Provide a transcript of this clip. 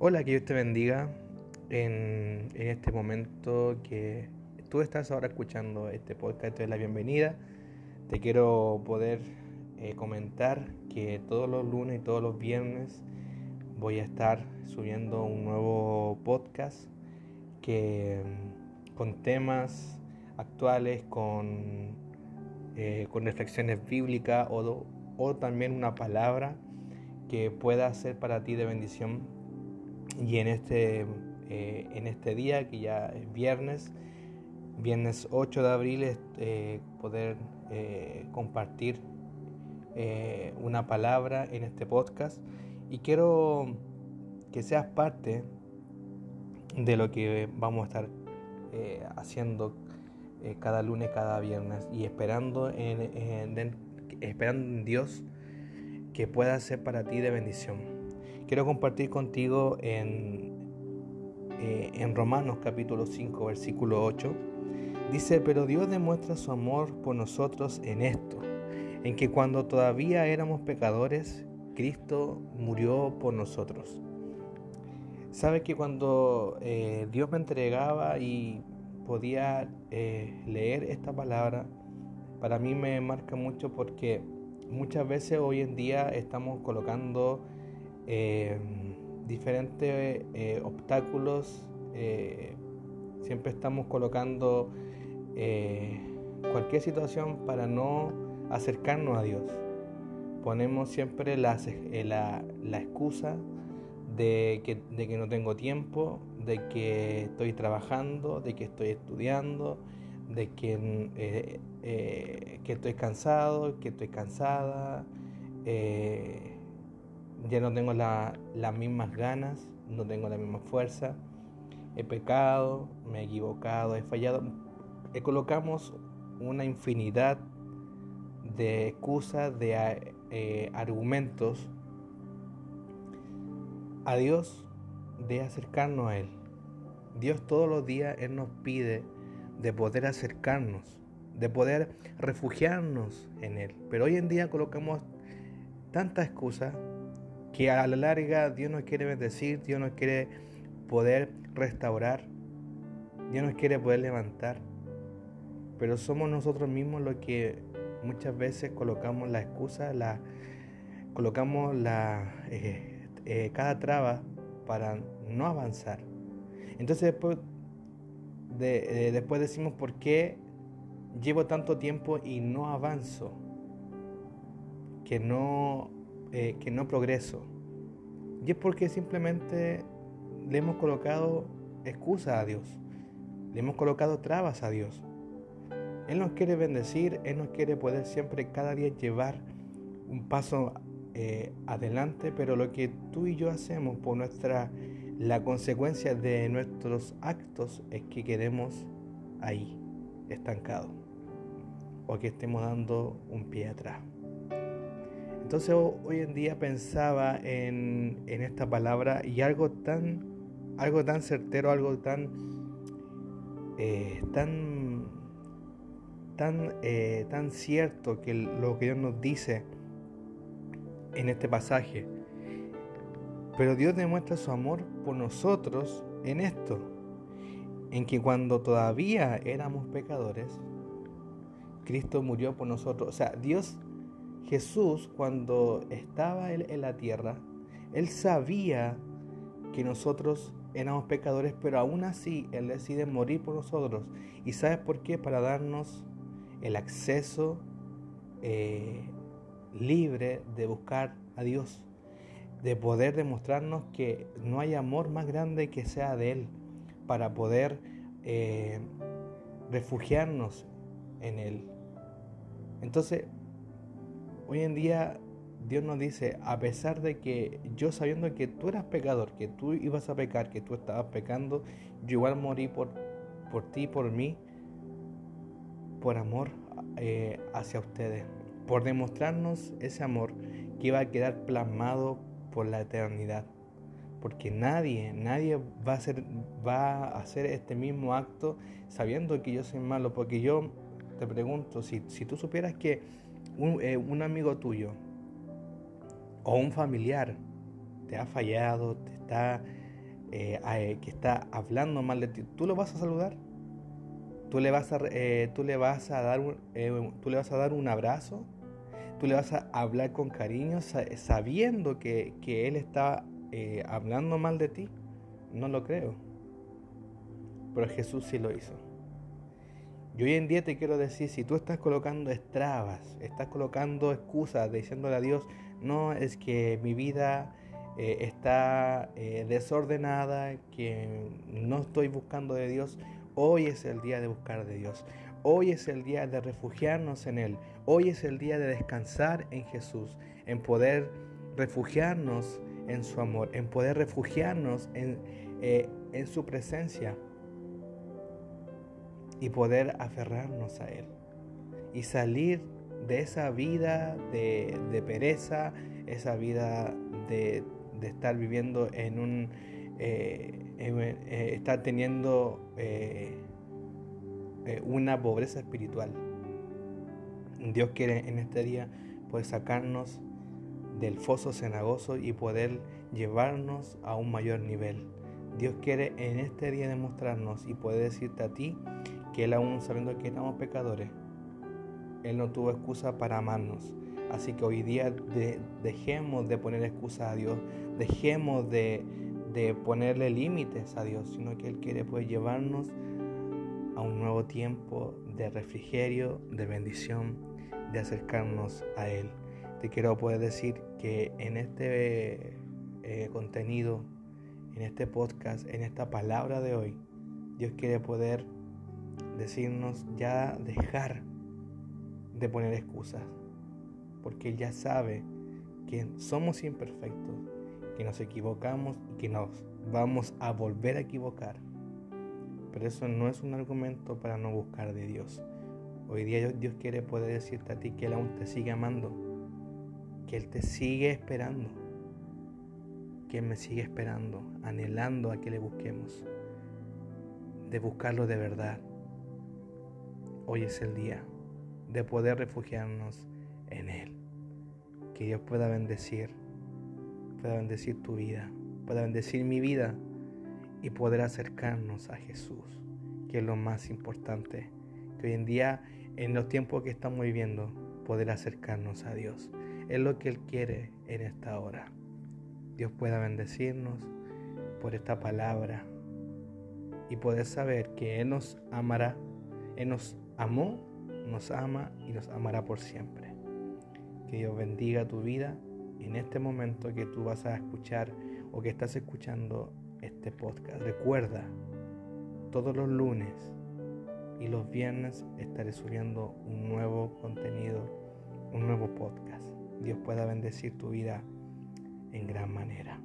Hola, que Dios te bendiga en, este momento que tú estás ahora escuchando este podcast. Te doy la bienvenida. Te quiero poder eh, comentar que todos los lunes y todos los viernes voy a estar subiendo un nuevo podcast que con temas actuales, con, eh, con reflexiones bíblicas o, o también una palabra que pueda ser para ti de bendición y en este, eh, en este día, que ya es viernes, viernes 8 de abril, eh, poder eh, compartir una palabra en este podcast. Y quiero que seas parte de lo que vamos a estar haciendo cada lunes, cada viernes y esperando en, esperando en Dios que pueda ser para ti de bendición quiero compartir contigo en, eh, en Romanos capítulo 5, versículo 8. Dice, pero Dios demuestra su amor por nosotros en esto, en que cuando todavía éramos pecadores, Cristo murió por nosotros. Sabes que cuando eh, Dios me entregaba y podía eh, leer esta palabra, para mí me marca mucho porque muchas veces hoy en día estamos colocando eh, diferentes eh, obstáculos. Eh, siempre estamos colocando cualquier situación para no acercarnos a Dios. Ponemos siempre la, la, excusa de que, de que no tengo tiempo, de que estoy trabajando, de que estoy estudiando, de que, que estoy cansado, que estoy cansada ya no tengo las mismas ganas, no tengo la misma fuerza, he pecado, me he equivocado, he fallado. Eh, colocamos una infinidad de excusas, de eh, argumentos a Dios de acercarnos a Él. Dios todos los días Él nos pide de poder acercarnos, de poder refugiarnos en Él. Pero hoy en día colocamos tantas excusas que a la larga Dios nos quiere bendecir, Dios nos quiere poder restaurar, Dios nos quiere poder levantar. Pero somos nosotros mismos los que muchas veces colocamos la excusa, la, colocamos la, eh, eh, cada traba para no avanzar. Entonces después, de, eh, después decimos por qué llevo tanto tiempo y no avanzo, que no eh, que no progreso. Y es porque simplemente le hemos colocado excusas a Dios, le hemos colocado trabas a Dios. Él nos quiere bendecir, Él nos quiere poder siempre cada día llevar un paso eh, adelante, pero lo que tú y yo hacemos por nuestra, la consecuencia de nuestros actos es que quedemos ahí, estancados, o que estemos dando un pie atrás. Entonces hoy en día pensaba en, esta palabra y algo tan, algo tan certero, algo tan, eh, tan, tan, eh, tan cierto que lo que Dios nos dice en este pasaje. Pero Dios demuestra su amor por nosotros en esto, en que cuando todavía éramos pecadores, Cristo murió por nosotros. O sea, Dios Jesús cuando estaba en la tierra, Él sabía que nosotros éramos pecadores, pero aún así Él decide morir por nosotros. ¿Y sabes por qué? Para darnos el acceso eh, libre de buscar a Dios, de poder demostrarnos que no hay amor más grande que sea de Él, para poder eh, refugiarnos en Él. Entonces, Hoy en día Dios nos dice, a pesar de que yo sabiendo que tú eras pecador, que tú ibas a pecar, que tú estabas pecando, yo igual morí por, por ti, por mí, por amor eh, hacia ustedes, por demostrarnos ese amor que iba a quedar plasmado por la eternidad. Porque nadie, nadie va a hacer, va a hacer este mismo acto sabiendo que yo soy malo. Porque yo te pregunto, si, si tú supieras que eh, un, amigo tuyo o un familiar te ha fallado, te está eh, que está hablando mal de ti, ¿tú lo vas a saludar? ¿Tú le vas a, eh, tú le vas a, dar, un, tú le vas a dar un abrazo? ¿Tú le vas a hablar con cariño sabiendo que, que Él está hablando mal de ti? No lo creo. Pero Jesús sí lo hizo. Y hoy en día te quiero decir, si tú estás colocando estrabas, estás colocando excusas, diciéndole a Dios, no, es que mi vida eh, está eh, desordenada, que no estoy buscando de Dios, hoy es el día de buscar de Dios. Hoy es el día de refugiarnos en Él. Hoy es el día de descansar en Jesús, en poder refugiarnos en su amor, en poder refugiarnos en, eh, en su presencia y poder aferrarnos a Él y salir de esa vida de, pereza, esa vida de, estar viviendo en un, eh, eh, estar teniendo eh, una pobreza espiritual. Dios quiere en este día poder sacarnos del foso cenagoso y poder llevarnos a un mayor nivel. Dios quiere en este día demostrarnos y poder decirte a ti que Él aún sabiendo que éramos pecadores, Él no tuvo excusa para amarnos. Así que hoy día dejemos de poner excusas a Dios, dejemos de, ponerle límites a Dios, sino que Él quiere pues llevarnos a un nuevo tiempo de refrigerio, de bendición, de acercarnos a Él. Te quiero poder decir que en este eh, contenido, en este podcast, en esta palabra de hoy, Dios quiere poder decirnos ya dejar de poner excusas, porque Él ya sabe que somos imperfectos, que nos equivocamos y que nos vamos a volver a equivocar. Pero eso no es un argumento para no buscar de Dios. Hoy día Dios quiere poder decirte a ti que Él aún te sigue amando, que Él te sigue esperando, que Él me sigue esperando, anhelando a que le busquemos, de buscarlo de verdad hoy es el día de poder refugiarnos en Él. Que Dios pueda bendecir, pueda bendecir tu vida, pueda bendecir mi vida y poder acercarnos a Jesús, que es lo más importante. Que hoy en día, en los tiempos que estamos viviendo, poder acercarnos a Dios. Es lo que Él quiere en esta hora. Dios pueda bendecirnos por esta palabra y poder saber que Él nos amará, Él nos amó, nos ama y nos amará por siempre. Que Dios bendiga tu vida en este momento que tú vas a escuchar o que estás escuchando este podcast. Recuerda, todos los lunes y los viernes estaré subiendo un nuevo contenido, un nuevo podcast. Dios pueda bendecir tu vida en gran manera.